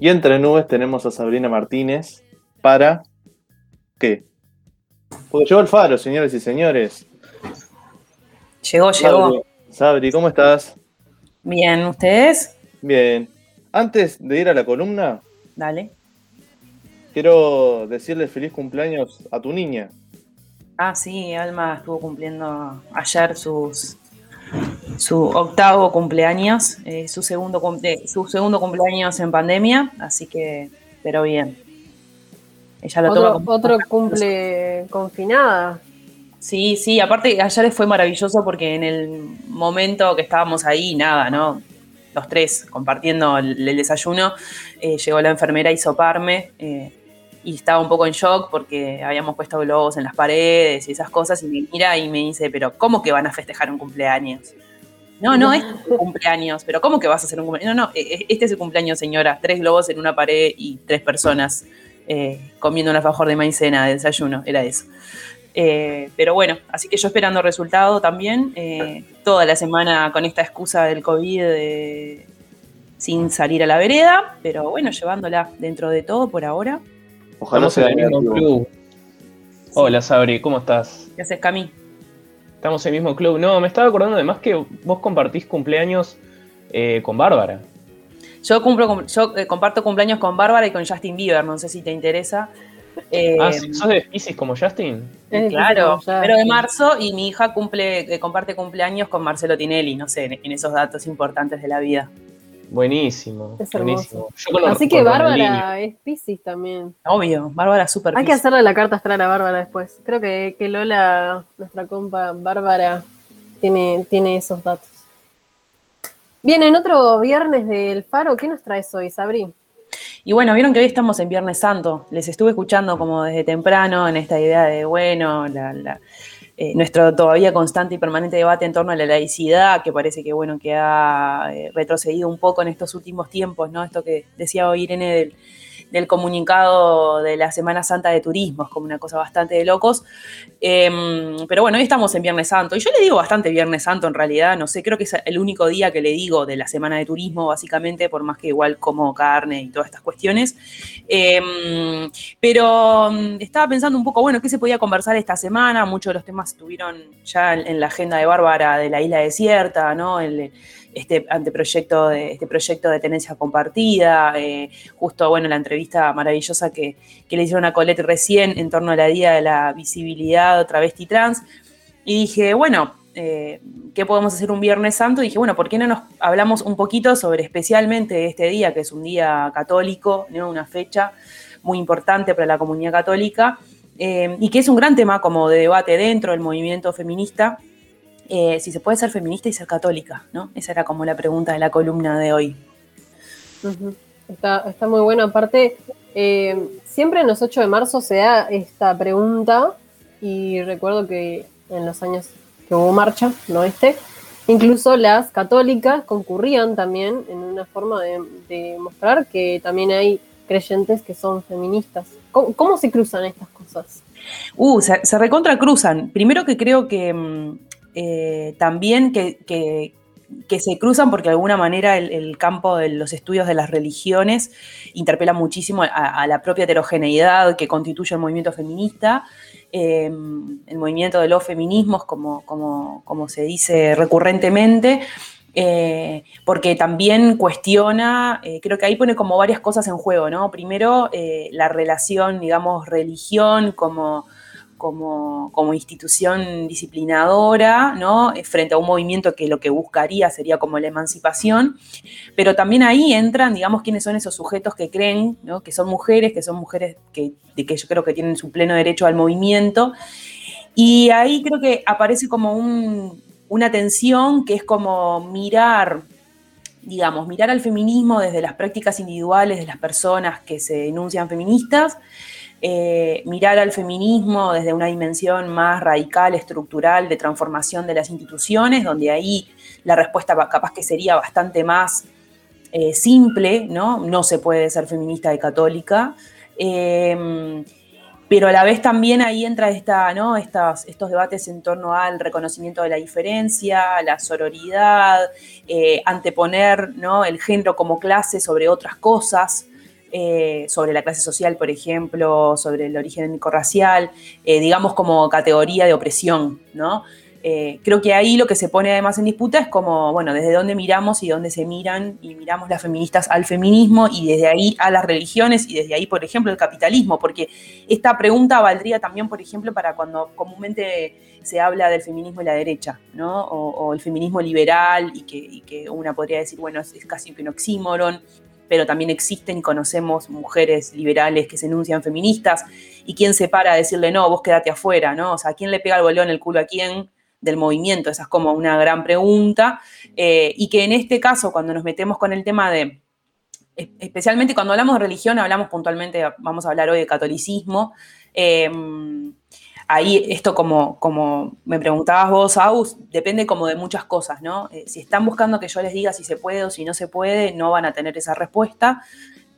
Y entre nubes tenemos a Sabrina Martínez para. ¿Qué? Porque llegó el faro, señores y señores. Llegó, llegó. Sabri, ¿cómo estás? Bien, ¿ustedes? Bien. Antes de ir a la columna. Dale. Quiero decirle feliz cumpleaños a tu niña. Ah, sí, Alma estuvo cumpliendo ayer sus, su octavo cumpleaños, eh, su, segundo, su segundo cumpleaños en pandemia, así que, pero bien. Ella lo otro, otro cumple confinada. Sí, sí, aparte ayer fue maravilloso porque en el momento que estábamos ahí, nada, ¿no? Los tres compartiendo el, desayuno, eh, llegó la enfermera a hisoparme. Eh, y estaba un poco en shock porque habíamos puesto globos en las paredes y esas cosas y me mira y me dice, pero ¿cómo que van a festejar un cumpleaños? No, no, es un cumpleaños, pero ¿cómo que vas a hacer un cumpleaños? No, no, e, e, este es el cumpleaños, señora. Tres globos en una pared y tres personas eh, comiendo un alfajor de maicena de desayuno, era eso. Eh, pero bueno, así que yo esperando resultado también, eh, toda la semana con esta excusa del COVID sin salir a la vereda, pero bueno, llevándola dentro de todo por ahora. Ojalá en el mismo club. Hola Sabri, ¿cómo estás? ¿Qué haces, Cami? Estamos en el mismo club. No, me estaba acordando además que vos compartís cumpleaños eh, con Bárbara. Yo, cumplo, yo eh, comparto cumpleaños con Bárbara y con Justin Bieber, no sé si te interesa. Eh, ah, ¿sos de Pisces como Justin? claro, pero de marzo y mi hija cumple, comparte cumpleaños con Marcelo Tinelli, no sé, en esos datos importantes de la vida. Buenísimo. buenísimo. Así que Bárbara es Pisces también. Obvio, Bárbara es súper Hay que hacerle la carta astral a Bárbara después. Creo que, que Lola, nuestra compa Bárbara, tiene, tiene esos datos. Bien, en otro viernes del Faro, ¿qué nos traes hoy, Sabri? Y bueno, vieron que hoy estamos en Viernes Santo. Les estuve escuchando como desde temprano en esta idea de, bueno, la eh, nuestro todavía constante y permanente debate en torno a la laicidad, que parece que bueno, que ha eh, retrocedido un poco en estos últimos tiempos, ¿no? Esto que decía hoy Irene del, del comunicado de la Semana Santa de Turismo, es como una cosa bastante de locos. Em, pero bueno, hoy estamos en Viernes Santo, y yo le digo bastante Viernes Santo en realidad, no sé, creo que es el único día que le digo de la Semana de Turismo, básicamente, por más que igual como carne y todas estas cuestiones. Em, pero mm, estaba pensando un poco, bueno, ¿qué se podía conversar esta semana? Muchos de los temas estuvieron ya en, la agenda de Bárbara de la isla desierta, ¿no? El, este anteproyecto de, este proyecto de tenencia compartida, eh, justo bueno la entrevista maravillosa que, le hicieron a Colette recién en torno a Día de la Visibilidad Travesti Trans, y dije, bueno, eh, ¿qué podemos hacer un Viernes Santo? Y dije, bueno, ¿por qué no nos hablamos un poquito sobre especialmente este día, que es un día católico, una fecha muy importante para la comunidad católica, eh, y que es un gran tema como de debate dentro del movimiento feminista, eh, si se puede ser feminista y ser católica, ¿no? Esa era como la pregunta de la columna de hoy. está, muy bueno. Aparte, eh, siempre en los 8 de marzo se da esta pregunta y recuerdo que en los años que hubo marcha, no este, incluso las católicas concurrían también en una forma de, mostrar que también hay creyentes que son feministas. ¿Cómo, se cruzan estas cosas? Uh, se, se recontra cruzan. Primero que creo que mm, eh, también que, se cruzan porque de alguna manera el, campo de los estudios de las religiones interpela muchísimo a, la propia heterogeneidad que constituye el movimiento feminista, em, el movimiento de los feminismos, como, como, se dice recurrentemente. Eh, porque también cuestiona, eh, creo que ahí pone como varias cosas en juego, ¿no? Primero, la relación, digamos, religión como, como, institución disciplinadora, ¿no? Eh, frente a un movimiento que lo que buscaría sería como la emancipación, pero también ahí entran, digamos, quiénes son esos sujetos que creen, ¿no? que son mujeres, que son mujeres que, que yo creo que tienen su pleno derecho al movimiento, y ahí creo que aparece como una tensión que es como mirar digamos, mirar al feminismo desde las prácticas individuales de las personas que se denuncian feministas eh, mirar al feminismo desde una dimensión más radical, estructural, de transformación de las instituciones, donde ahí la respuesta capaz que sería bastante más eh, simple, ¿no? No se puede ser feminista y católica. Em, pero a la vez también ahí entra esta, ¿no? estos debates en torno al reconocimiento de la diferencia, la sororidad, eh, anteponer ¿no? el género como clase sobre otras cosas, eh, sobre la clase social, por ejemplo, sobre el origen étnico-racial, eh, digamos como categoría de opresión, ¿no? Eh, creo que ahí lo que se pone además en disputa es como, bueno, desde dónde miramos y dónde se miran, y miramos las feministas al feminismo y desde ahí a las religiones y desde ahí, por ejemplo, el capitalismo, porque esta pregunta valdría también, por ejemplo, para cuando comúnmente se habla del feminismo y la derecha, ¿no? O, el feminismo liberal y que, una podría decir, bueno, es, casi que un oxímoron, pero también existen y conocemos mujeres liberales que se enuncian feministas, y quién se para a decirle, no, vos quédate afuera, ¿no? O sea, ¿quién le pega el bolón el culo a quién? del movimiento? Esa es como una gran pregunta. Eh, y que en este caso, cuando nos metemos con el tema de, especialmente cuando hablamos de religión, hablamos puntualmente, vamos a hablar hoy de catolicismo. Em, ahí esto como, como me preguntabas vos, Aus, depende como de muchas cosas, ¿no? Eh, si están buscando que yo les diga si se puede o si no se puede, no van a tener esa respuesta.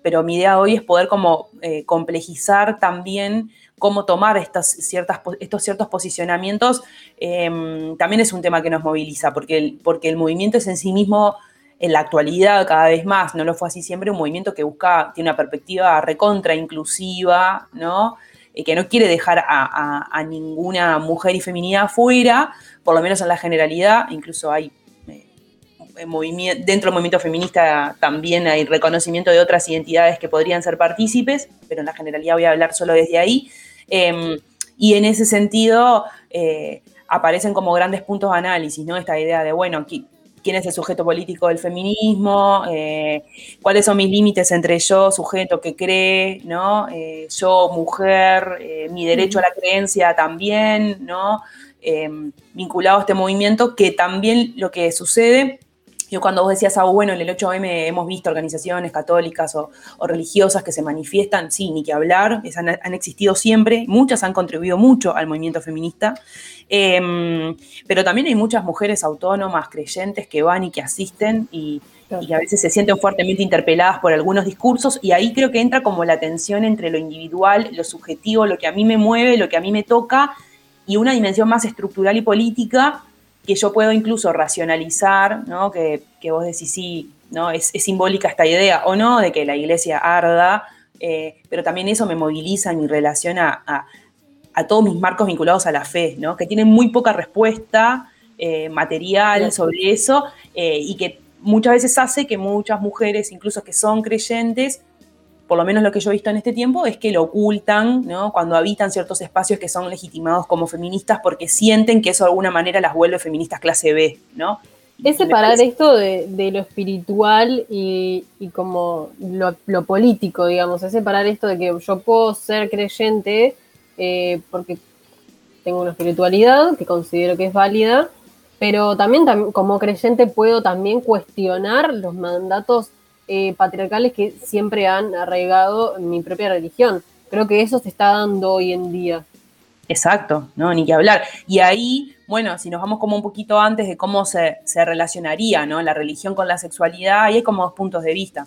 Pero mi idea hoy es poder como eh, complejizar también cómo tomar estas ciertas, estos ciertos posicionamientos, em, también es un tema que nos moviliza, porque el, porque el movimiento es en sí mismo, en la actualidad cada vez más, no lo fue así siempre, un movimiento que busca, tiene una perspectiva recontra inclusiva, ¿no? Eh, que no quiere dejar a, ninguna mujer y feminidad fuera, por lo menos en la generalidad, incluso hay eh, movimiento, dentro del movimiento feminista también hay reconocimiento de otras identidades que podrían ser partícipes, pero en la generalidad voy a hablar solo desde ahí. Em, y en ese sentido eh, aparecen como grandes puntos de análisis, ¿no? Esta idea de, bueno, quién es el sujeto político del feminismo, eh, cuáles son mis límites entre yo, sujeto que cree, ¿no? Eh, yo, mujer, mi derecho a la creencia también, ¿no? Vinculado a este movimiento, que también lo que sucede yo cuando vos decías, ah, bueno, en el 8M hemos visto organizaciones católicas o, religiosas que se manifiestan, sí, ni que hablar, han, existido siempre, muchas han contribuido mucho al movimiento feminista, em, pero también hay muchas mujeres autónomas, creyentes, que van y que asisten y a veces se sienten fuertemente interpeladas por algunos discursos y ahí creo que entra como la tensión entre lo individual, lo subjetivo, lo que a mí me mueve, lo que a mí me toca y una dimensión más estructural y política que yo puedo incluso racionalizar, ¿no? que, vos decís, sí, ¿no? Es, simbólica esta idea, o no, de que la iglesia arda, eh, pero también eso me moviliza en mi relación a, todos mis marcos vinculados a la fe, ¿no? que tienen muy poca respuesta eh, material sobre eso eh, y que muchas veces hace que muchas mujeres, incluso que son creyentes, por lo menos lo que yo he visto en este tiempo, es que lo ocultan, ¿no? Cuando habitan ciertos espacios que son legitimados como feministas porque sienten que eso de alguna manera las vuelve feministas clase B, ¿no? Es separar esto de, lo espiritual y, como lo, político, digamos, es separar esto de que yo puedo ser creyente eh, porque tengo una espiritualidad que considero que es válida, pero también como creyente puedo también cuestionar los mandatos eh, patriarcales que siempre han arraigado mi propia religión. Creo que eso se está dando hoy en día. Exacto, no, ni que hablar. Y ahí, bueno, si nos vamos como un poquito antes de cómo se, relacionaría ¿no? la religión con la sexualidad, ahí hay como dos puntos de vista.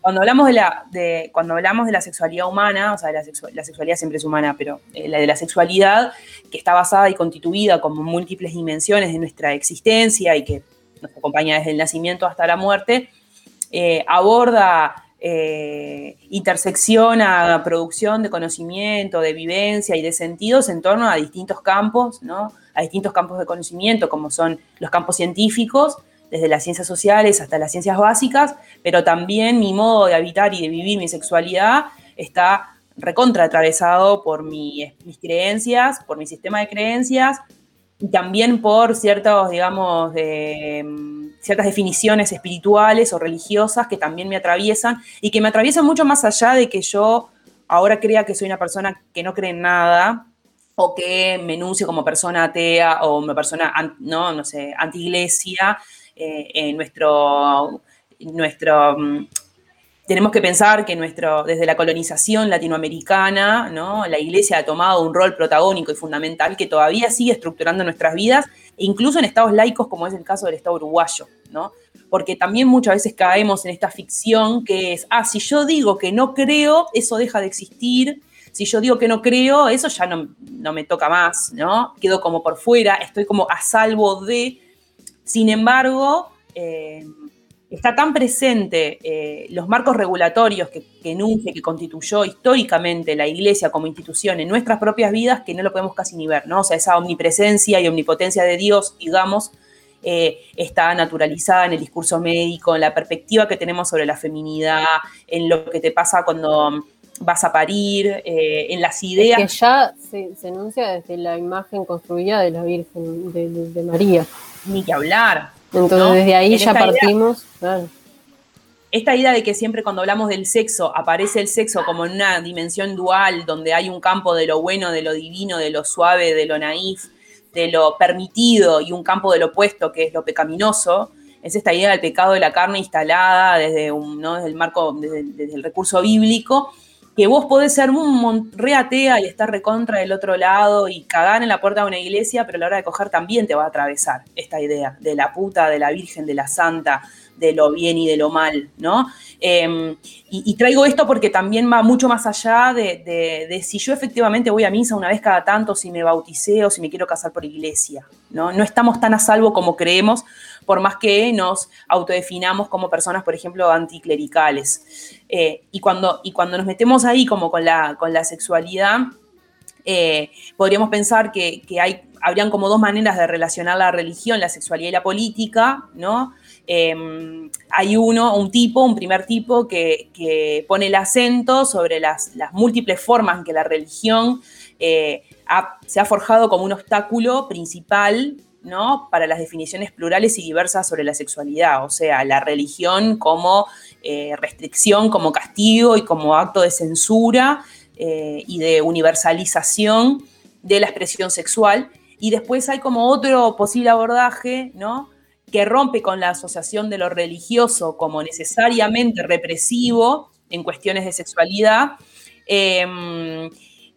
Cuando hablamos de la, de, cuando hablamos de la sexualidad humana, o sea, la, la sexualidad siempre es humana, pero eh, la de la sexualidad, que está basada y constituida como múltiples dimensiones de nuestra existencia y que nos acompaña desde el nacimiento hasta la muerte, eh, aborda, eh, intersecciona producción de conocimiento, de vivencia y de sentidos en torno a distintos campos, ¿no? a distintos campos de conocimiento, como son los campos científicos, desde las ciencias sociales hasta las ciencias básicas, pero también mi modo de habitar y de vivir mi sexualidad está recontra atravesado por mis creencias, por mi sistema de creencias, y también por ciertos, digamos, mm, ciertas definiciones espirituales o religiosas que también me atraviesan y que me atraviesan mucho más allá de que yo ahora crea que soy una persona que no cree en nada o que me enuncie como persona atea o una persona, no, no sé, anti-iglesia, eh, en nuestro, nuestro mm, tenemos que pensar que nuestro, desde la colonización latinoamericana, ¿no? la iglesia ha tomado un rol protagónico y fundamental que todavía sigue estructurando nuestras vidas, e incluso en estados laicos como es el caso del Estado uruguayo, ¿no? porque también muchas veces caemos en esta ficción que es, ah, si yo digo que no creo, eso deja de existir, si yo digo que no creo, eso ya no, no me toca más, ¿no? Quedo como por fuera, estoy como a salvo de, sin embargo, eh, está tan presente eh, los marcos regulatorios que, que enuncia, que constituyó históricamente la Iglesia como institución en nuestras propias vidas que no lo podemos casi ni ver, ¿no? O sea, esa omnipresencia y omnipotencia de Dios, digamos, eh, está naturalizada en el discurso médico, en la perspectiva que tenemos sobre la feminidad, en lo que te pasa cuando vas a parir, eh, en las ideas. que ya se, enuncia desde la imagen construida de la Virgen, de, María. Ni que hablar. Entonces desde ahí ya partimos. Esta idea de que siempre cuando hablamos del sexo aparece el sexo como en una dimensión dual, donde hay un campo de lo bueno, de lo divino, de lo suave, de lo naif, de lo permitido y un campo del opuesto, que es lo pecaminoso, es esta idea del pecado de la carne instalada desde, un, ¿no? desde el marco, desde el recurso bíblico, que vos podés ser un reatea y estar recontra del otro lado y cagar en la puerta de una iglesia, pero a la hora de coger también te va a atravesar esta idea de la puta, de la virgen, de la santa, de lo bien y de lo mal, ¿no? Em, y, traigo esto porque también va mucho más allá de, si yo efectivamente voy a misa una vez cada tanto, si me bauticé o si me quiero casar por iglesia, ¿no? No estamos tan a salvo como creemos, por más que nos autodefinamos como personas, por ejemplo, anticlericales. Eh, y, cuando, y cuando nos metemos ahí como con la, con la sexualidad, eh, podríamos pensar que, hay, habrían como dos maneras de relacionar la religión, la sexualidad y la política, ¿no? Em, hay uno, un tipo, un primer tipo, que, pone el acento sobre las, múltiples formas en que la religión eh, se ha forjado como un obstáculo principal ¿no? para las definiciones plurales y diversas sobre la sexualidad, o sea, la religión como eh, restricción, como castigo y como acto de censura eh, y de universalización de la expresión sexual. Y después hay como otro posible abordaje, ¿no? que rompe con la asociación de lo religioso como necesariamente represivo en cuestiones de sexualidad. Em,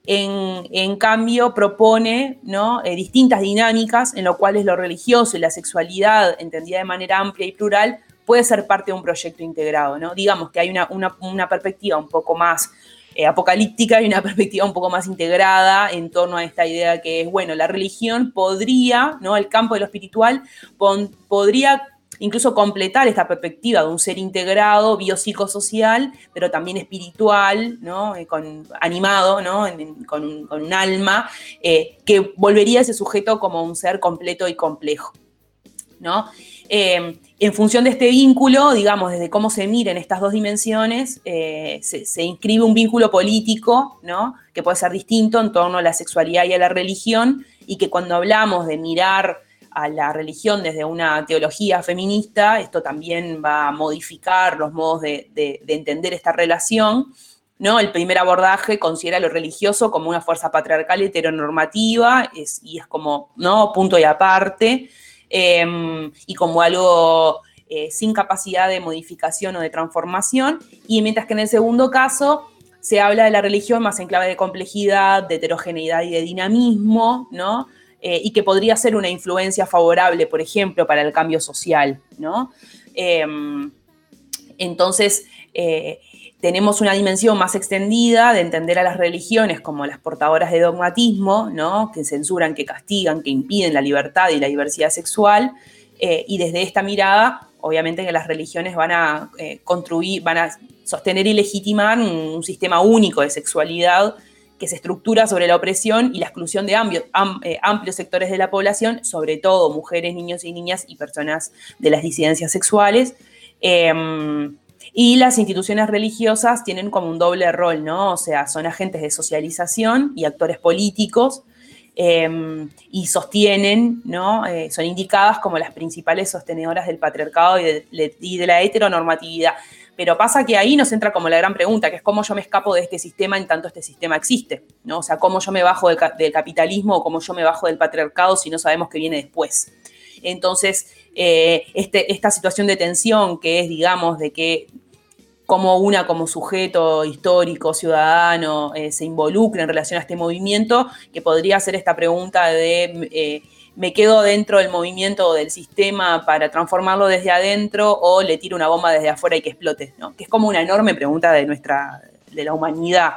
en, cambio, propone. Eh, distintas dinámicas en las cuales lo religioso y la sexualidad, entendida de manera amplia y plural, puede ser parte de un proyecto integrado. Digamos que hay una, perspectiva un poco más eh, apocalíptica y una perspectiva un poco más integrada en torno a esta idea que es, bueno, la religión podría, ¿no? el campo de lo espiritual, podría incluso completar esta perspectiva de un ser integrado, biopsicosocial, pero también espiritual, ¿no? Eh, con, animado, ¿no? con, un, alma, eh, que volvería a ese sujeto como un ser completo y complejo. ¿no? Eh, en función de este vínculo, digamos, desde cómo se miren estas dos dimensiones, se, se, inscribe un vínculo político, ¿no? Que puede ser distinto en torno a la sexualidad y a la religión, y que cuando hablamos de mirar a la religión desde una teología feminista, esto también va a modificar los modos de, entender esta relación. ¿no? El primer abordaje considera lo religioso como una fuerza patriarcal heteronormativa y es como ¿no? punto y aparte, em, y como algo eh, sin capacidad de modificación o de transformación, y mientras que en el segundo caso se habla de la religión más en clave de complejidad, de heterogeneidad y de dinamismo, ¿no? Eh, y que podría ser una influencia favorable, por ejemplo, para el cambio social, ¿no? Em, entonces, eh, tenemos una dimensión más extendida de entender a las religiones como las portadoras de dogmatismo, ¿no? que censuran, que castigan, que impiden la libertad y la diversidad sexual, eh, y desde esta mirada, obviamente que las religiones van a construir, van a sostener y legitimar un sistema único de sexualidad que se estructura sobre la opresión y la exclusión de eh, amplios sectores de la población, sobre todo mujeres, niños y niñas y personas de las disidencias sexuales. Em, y las instituciones religiosas tienen como un doble rol, ¿no? O sea, son agentes de socialización y actores políticos em, y sostienen, ¿no? Eh, son indicadas como las principales sostenedoras del patriarcado y de la heteronormatividad. Pero pasa que ahí nos entra como la gran pregunta, que es cómo yo me escapo de este sistema en tanto este sistema existe, ¿no? O sea, cómo yo me bajo del, capitalismo o cómo yo me bajo del patriarcado si no sabemos qué viene después. Entonces, eh, este, esta situación de tensión que es, digamos, de que como una como sujeto histórico, ciudadano, eh, se involucra en relación a este movimiento, que podría hacer esta pregunta de... Eh, me quedo dentro del movimiento o del sistema para transformarlo desde adentro o le tiro una bomba desde afuera y que explote, ¿no? Que es como una enorme pregunta de nuestra, de la humanidad.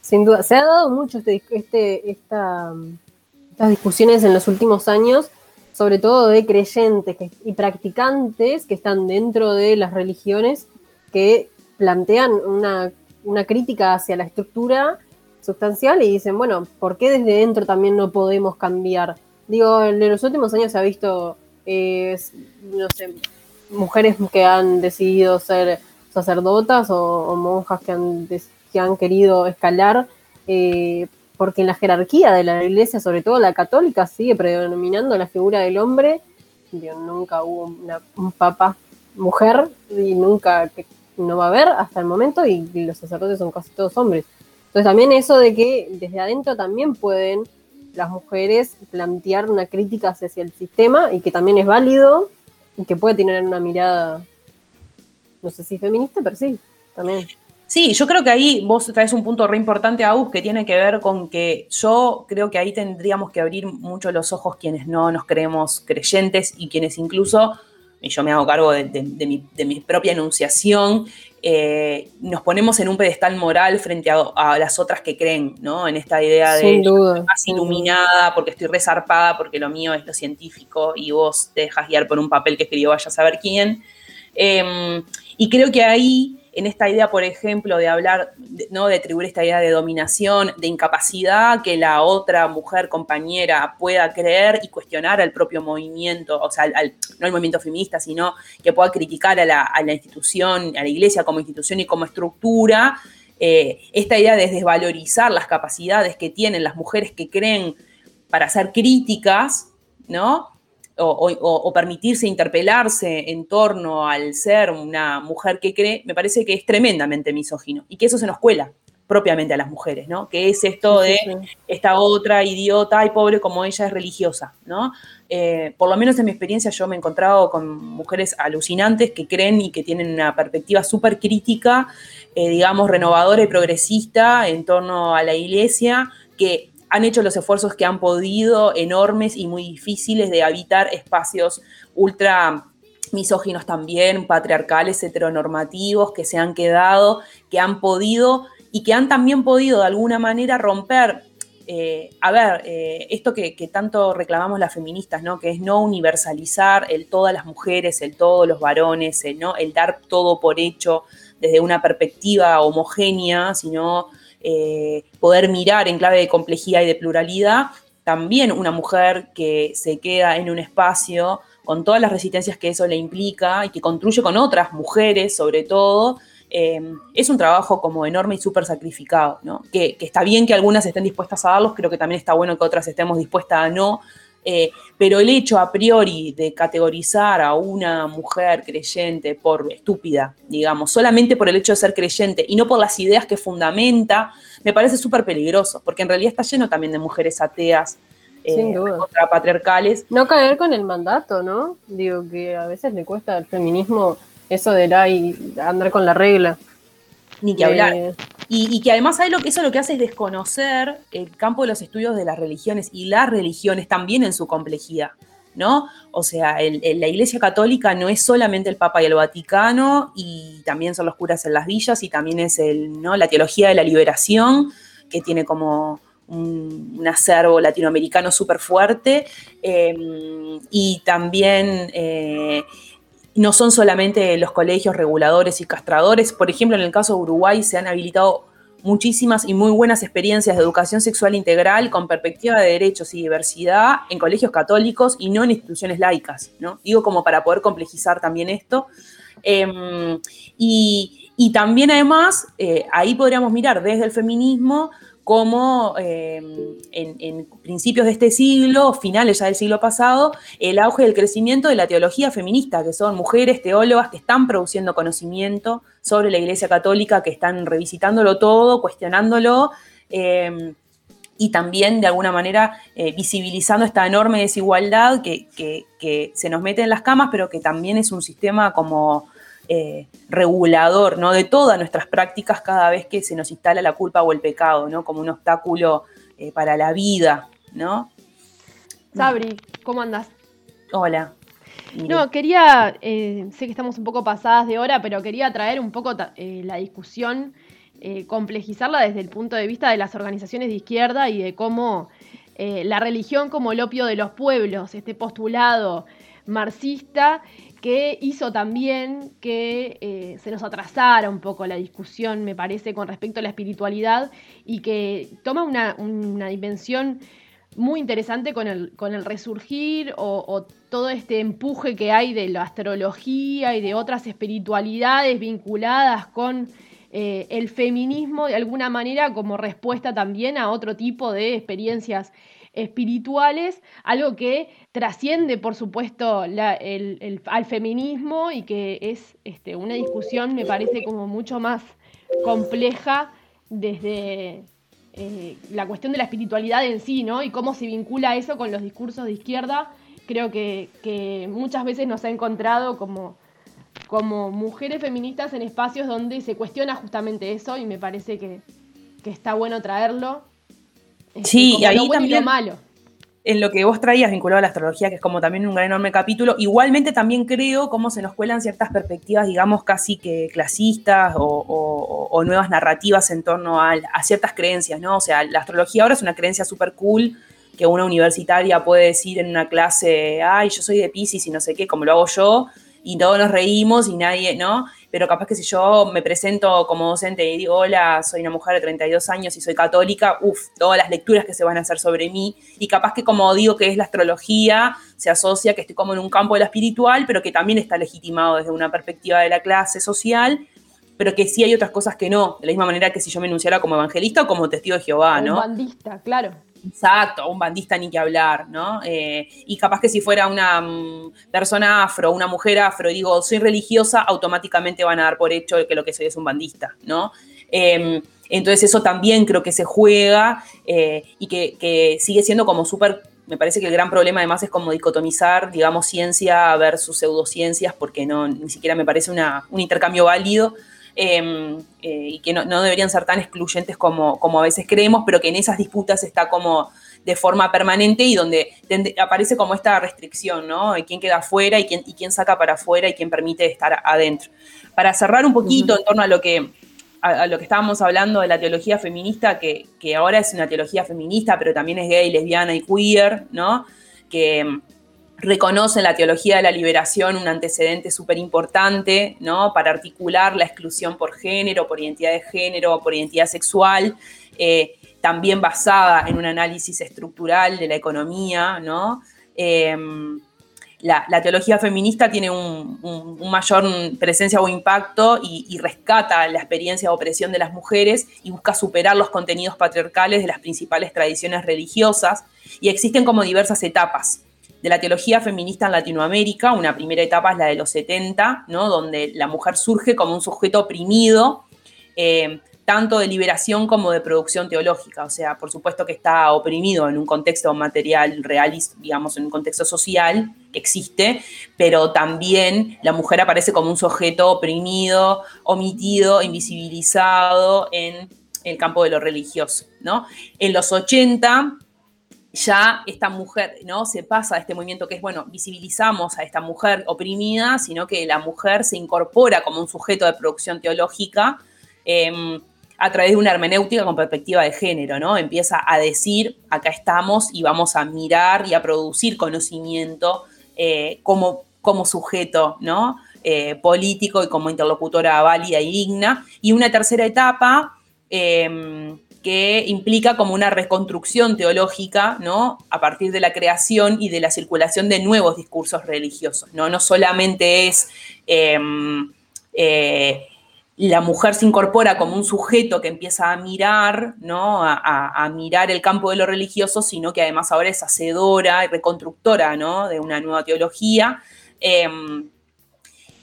Sin duda, se ha dado mucho este, este estas discusiones en los últimos años, sobre todo de creyentes y practicantes que están dentro de las religiones que plantean una, una crítica hacia la estructura sustancial y dicen, bueno, ¿por qué desde dentro también no podemos cambiar? Digo, en los últimos años se ha visto, eh, no sé, mujeres que han decidido ser sacerdotas o, monjas que han, que han querido escalar, eh, porque en la jerarquía de la iglesia, sobre todo la católica, sigue predominando la figura del hombre. nunca hubo un papa mujer y nunca que no va a haber hasta el momento y los sacerdotes son casi todos hombres. Entonces también eso de que desde adentro también pueden las mujeres plantear una crítica hacia el sistema y que también es válido y que puede tener una mirada, no sé si feminista, pero sí, también. Sí, yo creo que ahí vos traes un punto re importante, Agus, que tiene que ver con que yo creo que ahí tendríamos que abrir mucho los ojos quienes no nos creemos creyentes y quienes incluso, y yo me hago cargo de, mi, propia enunciación, eh, nos ponemos en un pedestal moral frente a, las otras que creen, ¿no? En esta idea de más iluminada porque estoy resarpada, porque lo mío es lo científico y vos te dejas guiar por un papel que escribió vaya a saber quién. Em, y creo que ahí en esta idea, por ejemplo, de hablar, ¿no? de atribuir esta idea de dominación, de incapacidad que la otra mujer compañera pueda creer y cuestionar al propio movimiento, o sea, no al movimiento feminista, sino que pueda criticar a la, institución, a la iglesia como institución y como estructura, eh, esta idea de desvalorizar las capacidades que tienen las mujeres que creen para ser críticas, ¿no? O, permitirse interpelarse en torno al ser una mujer que cree, me parece que es tremendamente misógino y que eso se nos cuela propiamente a las mujeres, ¿no? Que es esto de esta otra idiota y pobre como ella es religiosa, ¿no? Eh, por lo menos en mi experiencia yo me he encontrado con mujeres alucinantes que creen y que tienen una perspectiva súper crítica, eh, digamos, renovadora y progresista en torno a la iglesia, que han hecho los esfuerzos que han podido, enormes y muy difíciles, de habitar espacios ultra misóginos también, patriarcales, heteronormativos, que se han quedado, que han podido y que han también podido de alguna manera romper, eh, a ver, eh, esto que, tanto reclamamos las feministas, ¿no? que es no universalizar el todas las mujeres, el todos los varones, el, ¿no? el dar todo por hecho desde una perspectiva homogénea, sino eh, poder mirar en clave de complejidad y de pluralidad, también una mujer que se queda en un espacio con todas las resistencias que eso le implica y que construye con otras mujeres sobre todo, eh, es un trabajo como enorme y súper sacrificado, ¿no? Que, que, está bien que algunas estén dispuestas a darlos, creo que también está bueno que otras estemos dispuestas a no, eh, pero el hecho a priori de categorizar a una mujer creyente por estúpida, digamos, solamente por el hecho de ser creyente y no por las ideas que fundamenta, me parece súper peligroso, porque en realidad está lleno también de mujeres ateas, eh, patriarcales. No caer con el mandato, ¿no? Digo que a veces le cuesta al feminismo eso de la y andar con la regla. Ni que hablar. Y, que además lo eso lo que hace es desconocer el campo de los estudios de las religiones y las religiones también en su complejidad, ¿no? O sea, la Iglesia Católica no es solamente el Papa y el Vaticano, y también son los curas en las villas, y también es el, ¿no? la teología de la liberación, que tiene como un, acervo latinoamericano súper fuerte, eh, y también... Eh, no son solamente los colegios reguladores y castradores. Por ejemplo, en el caso de Uruguay se han habilitado muchísimas y muy buenas experiencias de educación sexual integral con perspectiva de derechos y diversidad en colegios católicos y no en instituciones laicas, ¿no? Digo como para poder complejizar también esto. Em, y, también además, eh, ahí podríamos mirar desde el feminismo como em, en, principios de este siglo, finales ya del siglo pasado, el auge del crecimiento de la teología feminista, que son mujeres teólogas que están produciendo conocimiento sobre la Iglesia Católica, que están revisitándolo todo, cuestionándolo. Em, y también de alguna manera eh, visibilizando esta enorme desigualdad que, que, se nos mete en las camas, pero que también es un sistema como eh, regulador ¿no? de todas nuestras prácticas cada vez que se nos instala la culpa o el pecado, ¿no? como un obstáculo eh, para la vida. ¿no? Sabri, ¿cómo andas? Hola. No, quería, eh, sé que estamos un poco pasadas de hora, pero quería traer un poco la discusión, complejizarla desde el punto de vista de las organizaciones de izquierda y de cómo la religión como el opio de los pueblos, este postulado marxista que hizo también que eh, se nos atrasara un poco la discusión, me parece, con respecto a la espiritualidad y que toma una, dimensión muy interesante con el, con el resurgir o, todo este empuje que hay de la astrología y de otras espiritualidades vinculadas con eh, el feminismo de alguna manera como respuesta también a otro tipo de experiencias espirituales, algo que trasciende, por supuesto, al feminismo y que es este, una discusión, me parece, como mucho más compleja desde eh, la cuestión de la espiritualidad en sí, ¿no? Y cómo se vincula eso con los discursos de izquierda. Creo que, muchas veces nos ha encontrado como, mujeres feministas en espacios donde se cuestiona justamente eso y me parece que está bueno traerlo Sí, y ahí también malo. En lo que vos traías vinculado a la astrología, que es como también un gran enorme capítulo, igualmente también creo cómo se nos cuelan ciertas perspectivas, digamos, casi que clasistas o, nuevas narrativas en torno a, a, ciertas creencias, ¿no? O sea, la astrología ahora es una creencia súper cool que una universitaria puede decir en una clase, ay, yo soy de Pisces y no sé qué, como lo hago yo, y todos nos reímos y nadie, ¿no? Pero capaz que si yo me presento como docente y digo, hola, soy una mujer de 32 años y soy católica, uff, todas las lecturas que se van a hacer sobre mí, y capaz que como digo que es la astrología, se asocia que estoy como en un campo de la espiritual, pero que también está legitimado desde una perspectiva de la clase social, pero que sí hay otras cosas que no, de la misma manera que si yo me enunciara como evangelista o como testigo de Jehová, ¿no? Un bandista, claro. Exacto, un bandista ni que hablar, ¿no? Eh, y capaz que si fuera una mm, persona afro, una mujer afro, digo, soy religiosa, automáticamente van a dar por hecho que lo que soy es un bandista, ¿no? Em, entonces eso también creo que se juega eh, y que, sigue siendo como súper, me parece que el gran problema además es como dicotomizar, digamos, ciencia versus pseudociencias, porque no, ni siquiera me parece un intercambio válido. Em, eh, y que no, deberían ser tan excluyentes como, como a veces creemos, pero que en esas disputas está como de forma permanente y donde aparece como esta restricción, ¿no? De quién queda afuera y quién, y quién saca para afuera y quién permite estar adentro. Para cerrar un poquito en torno a lo que a, lo que estábamos hablando de la teología feminista, que, que, ahora es una teología feminista, pero también es gay, lesbiana y queer, ¿no? Que, reconoce en la teología de la liberación un antecedente súper importante, ¿no? Para articular la exclusión por género, por identidad de género, por identidad sexual, eh, también basada en un análisis estructural de la economía, ¿no? Em, la, teología feminista tiene un, mayor presencia o impacto y, rescata la experiencia de opresión de las mujeres y busca superar los contenidos patriarcales de las principales tradiciones religiosas y existen como diversas etapas de la teología feminista en Latinoamérica. Una primera etapa es la de los 70, ¿no? donde la mujer surge como un sujeto oprimido, eh, tanto de liberación como de producción teológica. O sea, por supuesto que está oprimido en un contexto material real, digamos, en un contexto social que existe, pero también la mujer aparece como un sujeto oprimido, omitido, invisibilizado en el campo de lo religioso. ¿no? En los 80 ya esta mujer, ¿no? Se pasa a este movimiento que es, bueno, visibilizamos a esta mujer oprimida, sino que la mujer se incorpora como un sujeto de producción teológica em, a través de una hermenéutica con perspectiva de género, ¿no? Empieza a decir, acá estamos y vamos a mirar y a producir conocimiento eh, como, como sujeto, ¿no? Eh, político y como interlocutora válida y digna. Y una tercera etapa em, que implica como una reconstrucción teológica, ¿no? A partir de la creación y de la circulación de nuevos discursos religiosos, ¿no? No solamente es em, eh, la mujer se incorpora como un sujeto que empieza a mirar, ¿no? A, mirar el campo de lo religioso, sino que además ahora es hacedora y reconstructora, ¿no? De una nueva teología. Em,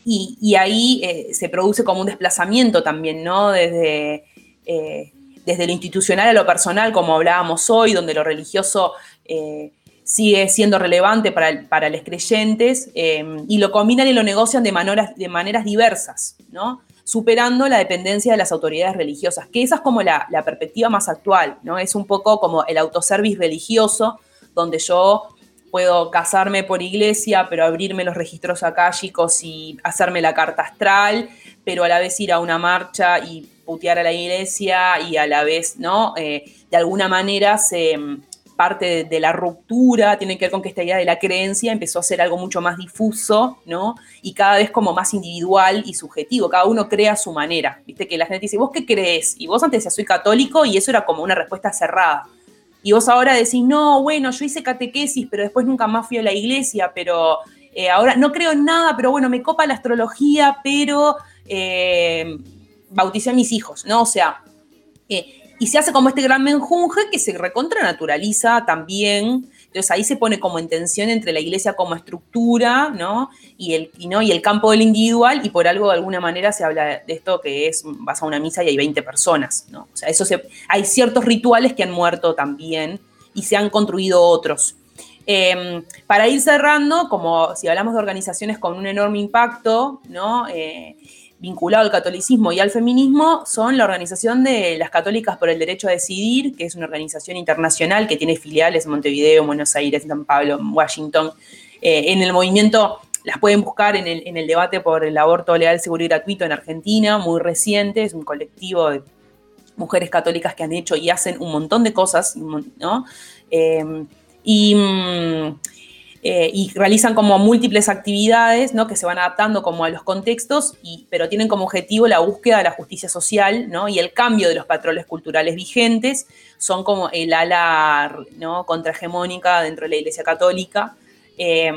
y, ahí eh, se produce como un desplazamiento también, ¿no? Desde eh, desde lo institucional a lo personal, como hablábamos hoy, donde lo religioso eh, sigue siendo relevante para, los creyentes, eh, y lo combinan y lo negocian de maneras, de maneras diversas, ¿no? superando la dependencia de las autoridades religiosas, que esa es como la, perspectiva más actual, ¿no? Es un poco como el autoservice religioso, donde yo puedo casarme por iglesia, pero abrirme los registros acálicos y hacerme la carta astral, pero a la vez ir a una marcha y putear a la iglesia y a la vez, ¿no? Eh, de alguna manera se, parte de, de, la ruptura, tiene que ver con que esta idea de la creencia empezó a ser algo mucho más difuso, ¿no? Y cada vez como más individual y subjetivo, cada uno crea a su manera, ¿viste? Que la gente dice, ¿vos qué crees? Y vos antes decías, soy católico, y eso era como una respuesta cerrada. Y vos ahora decís, no, bueno, yo hice catequesis, pero después nunca más fui a la iglesia, pero eh, ahora no creo en nada, pero bueno, me copa la astrología, pero eh, bauticé a mis hijos, ¿no? O sea, eh, y se hace como este gran menjunje que se recontranaturaliza también. Entonces ahí se pone como en tensión entre la iglesia como estructura, ¿no? Y el, y, ¿no? y el campo del individual, y por algo de alguna manera se habla de esto que es, vas a una misa y hay 20 personas, ¿no? O sea, eso hay ciertos rituales que han muerto también y se han construido otros. Eh, para ir cerrando, como si hablamos de organizaciones con un enorme impacto, ¿no? Eh, vinculado al catolicismo y al feminismo son la Organización de las Católicas por el Derecho a Decidir, que es una organización internacional que tiene filiales en Montevideo, en Buenos Aires, San Pablo, Washington. Eh, en el movimiento las pueden buscar en el, en el, debate por el aborto legal, seguro y gratuito en Argentina, muy reciente, es un colectivo de mujeres católicas que han hecho y hacen un montón de cosas, ¿no? Eh, y... Eh, y realizan como múltiples actividades ¿no? que se van adaptando como a los contextos, y, pero tienen como objetivo la búsqueda de la justicia social ¿no? y el cambio de los patrones culturales vigentes, son como el ala ¿no? contrahegemónica dentro de la Iglesia Católica. Eh,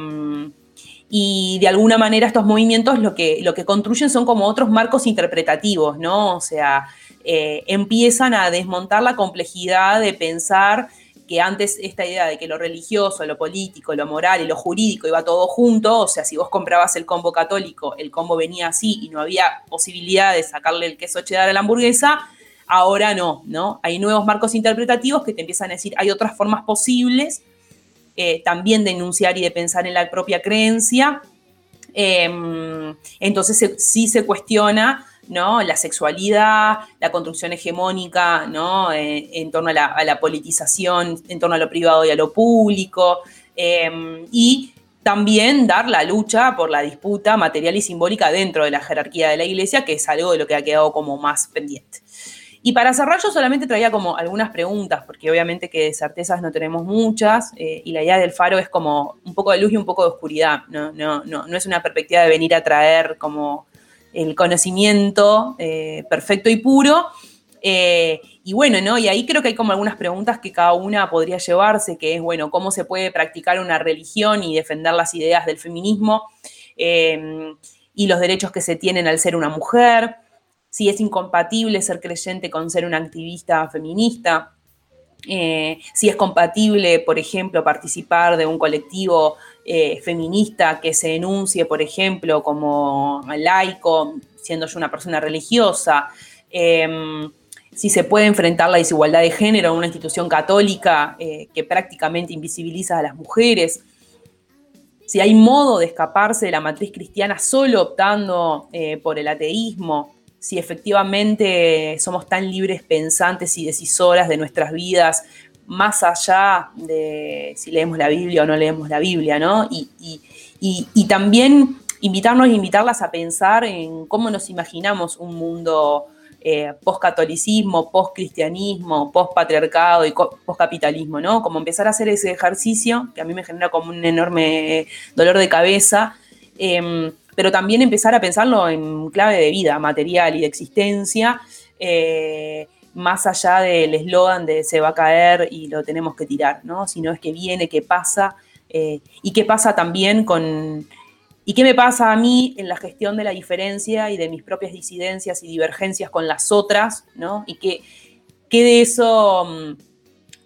y de alguna manera estos movimientos lo que, lo que construyen son como otros marcos interpretativos, ¿no? O sea, eh, empiezan a desmontar la complejidad de pensar que antes esta idea de que lo religioso, lo político, lo moral y lo jurídico iba todo junto, o sea, si vos comprabas el combo católico, el combo venía así y no había posibilidad de sacarle el queso cheddar a la hamburguesa, ahora no, ¿no? Hay nuevos marcos interpretativos que te empiezan a decir, hay otras formas posibles eh, también de enunciar y de pensar en la propia creencia. Eh, entonces sí se cuestiona ¿no? La sexualidad, la construcción hegemónica, ¿no? Eh, en torno a la, politización, en torno a lo privado y a lo público, eh, y también dar la lucha por la disputa material y simbólica dentro de la jerarquía de la iglesia, que es algo de lo que ha quedado como más pendiente. Y para cerrar, yo solamente traía como algunas preguntas, porque obviamente que certezas no tenemos muchas, eh, y la idea del faro es como un poco de luz y un poco de oscuridad, no, no, no, no es una perspectiva de venir a traer como el conocimiento eh, perfecto y puro. Eh, y bueno, ¿no? Y ahí creo que hay como algunas preguntas que cada una podría llevarse, que es, bueno, cómo se puede practicar una religión y defender las ideas del feminismo eh, y los derechos que se tienen al ser una mujer, si es incompatible ser creyente con ser una activista feminista, si es compatible, por ejemplo, participar de un colectivo eh, feminista que se enuncie, por ejemplo, como laico, siendo yo una persona religiosa, eh, si se puede enfrentar la desigualdad de género en una institución católica eh, que prácticamente invisibiliza a las mujeres, si hay modo de escaparse de la matriz cristiana solo optando eh, por el ateísmo, si efectivamente somos tan libres pensantes y decisoras de nuestras vidas, más allá de si leemos la Biblia o no leemos la Biblia, ¿no? Y, y, y, también invitarnos e invitarlas a pensar en cómo nos imaginamos un mundo eh, post-catolicismo, post-cristianismo, post-patriarcado y post-capitalismo, ¿no? Como empezar a hacer ese ejercicio, que a mí me genera como un enorme dolor de cabeza, eh, pero también empezar a pensarlo en clave de vida material y de existencia, eh, más allá del eslogan de se va a caer y lo tenemos que tirar, ¿no? Sino es que viene, que pasa, eh, y qué pasa también con... ¿Y qué me pasa a mí en la gestión de la diferencia y de mis propias disidencias y divergencias con las otras, ¿no? Y qué, qué de eso, mm,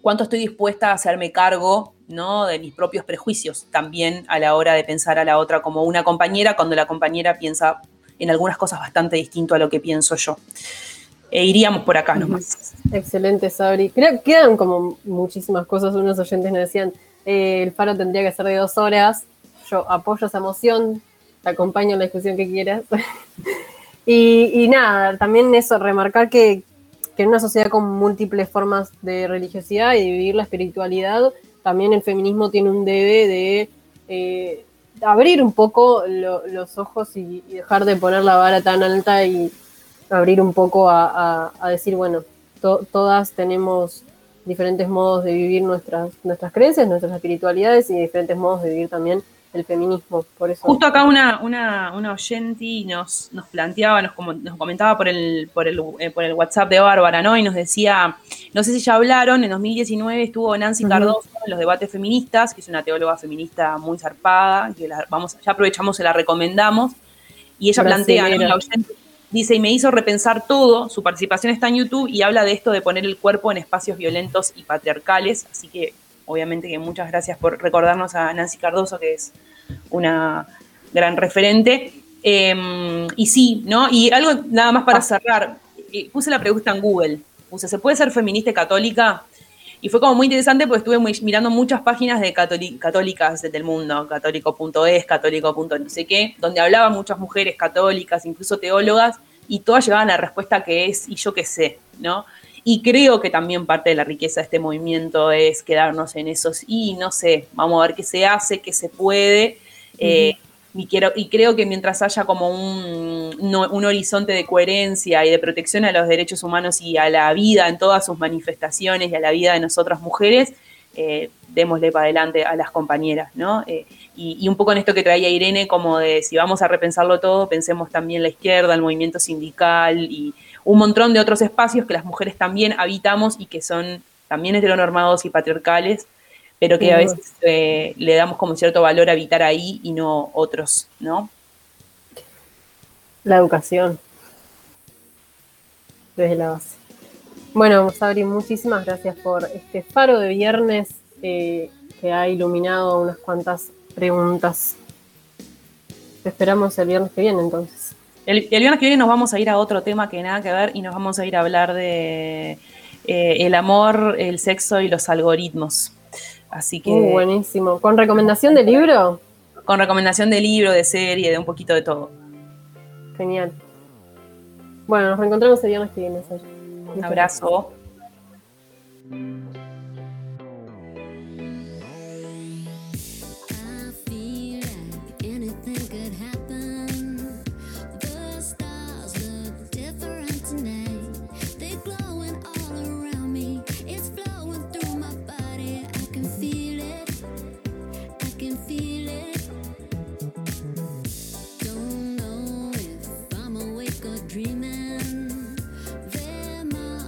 cuánto estoy dispuesta a hacerme cargo ¿no? de mis propios prejuicios también a la hora de pensar a la otra como una compañera, cuando la compañera piensa en algunas cosas bastante distinto a lo que pienso yo. E iríamos por acá nomás. Excelente, Sabri. Creo que quedan como muchísimas cosas. Unos oyentes me decían, eh, el faro tendría que ser de dos horas. Yo apoyo esa moción, te acompaño en la discusión que quieras. y, nada, también eso, remarcar que, en una sociedad con múltiples formas de religiosidad y de vivir la espiritualidad, también el feminismo tiene un debe de eh, abrir un poco lo, los ojos y, dejar de poner la vara tan alta y abrir un poco a, a, a decir, bueno, to, todas tenemos diferentes modos de vivir nuestras, nuestras creencias, nuestras espiritualidades y diferentes modos de vivir también el feminismo. Por eso. Justo acá una, una, una oyente nos, nos planteaba, nos, como- nos comentaba por el, por, el, eh, por el WhatsApp de Bárbara, ¿no? Y nos decía, no sé si ya hablaron, en 2019 estuvo Nancy. Cardoso en los debates feministas, que es una teóloga feminista muy zarpada, que la, vamos, ya aprovechamos y la recomendamos. Y ella plantea, ¿no? La oyente dice, y me hizo repensar todo, su participación está en YouTube y habla de esto de poner el cuerpo en espacios violentos y patriarcales, así que obviamente que muchas gracias por recordarnos a Nancy Cardoso, que es una gran referente. Eh, y sí, ¿no? Y algo nada más para cerrar, eh, puse la pregunta en Google, puse, ¿se puede ser feminista y católica? Y fue como muy interesante porque estuve mirando muchas páginas de católicas del mundo, católico.es, católico. no sé qué, donde hablaban muchas mujeres católicas, incluso teólogas, y todas llegaban la respuesta que es, y yo qué sé, ¿no? Y creo que también parte de la riqueza de este movimiento es quedarnos en esos, y no sé, vamos a ver qué se hace, qué se puede. eh, y, quiero, y creo que mientras haya como un, un horizonte de coherencia y de protección a los derechos humanos y a la vida en todas sus manifestaciones y a la vida de nosotras mujeres, eh, démosle para adelante a las compañeras, ¿no? Eh, y, y un poco en esto que traía Irene, como de si vamos a repensarlo todo, pensemos también la izquierda, el movimiento sindical y un montón de otros espacios que las mujeres también habitamos y que son también heteronormados y patriarcales, pero que a veces eh, le damos como cierto valor a habitar ahí y no otros, ¿no? La educación. Desde la base. Bueno, Sabri, muchísimas gracias por este faro de viernes eh, que ha iluminado unas cuantas preguntas. Te esperamos el viernes que viene, entonces. El, el viernes que viene nos vamos a ir a otro tema que nada que ver y nos vamos a ir a hablar de eh, el amor, el sexo y los algoritmos. Así que Uh, buenísimo. ¿Con recomendación de libro? con recomendación de libro, de serie, de un poquito de todo. Genial. Bueno, nos reencontramos el viernes que viene. Un abrazo.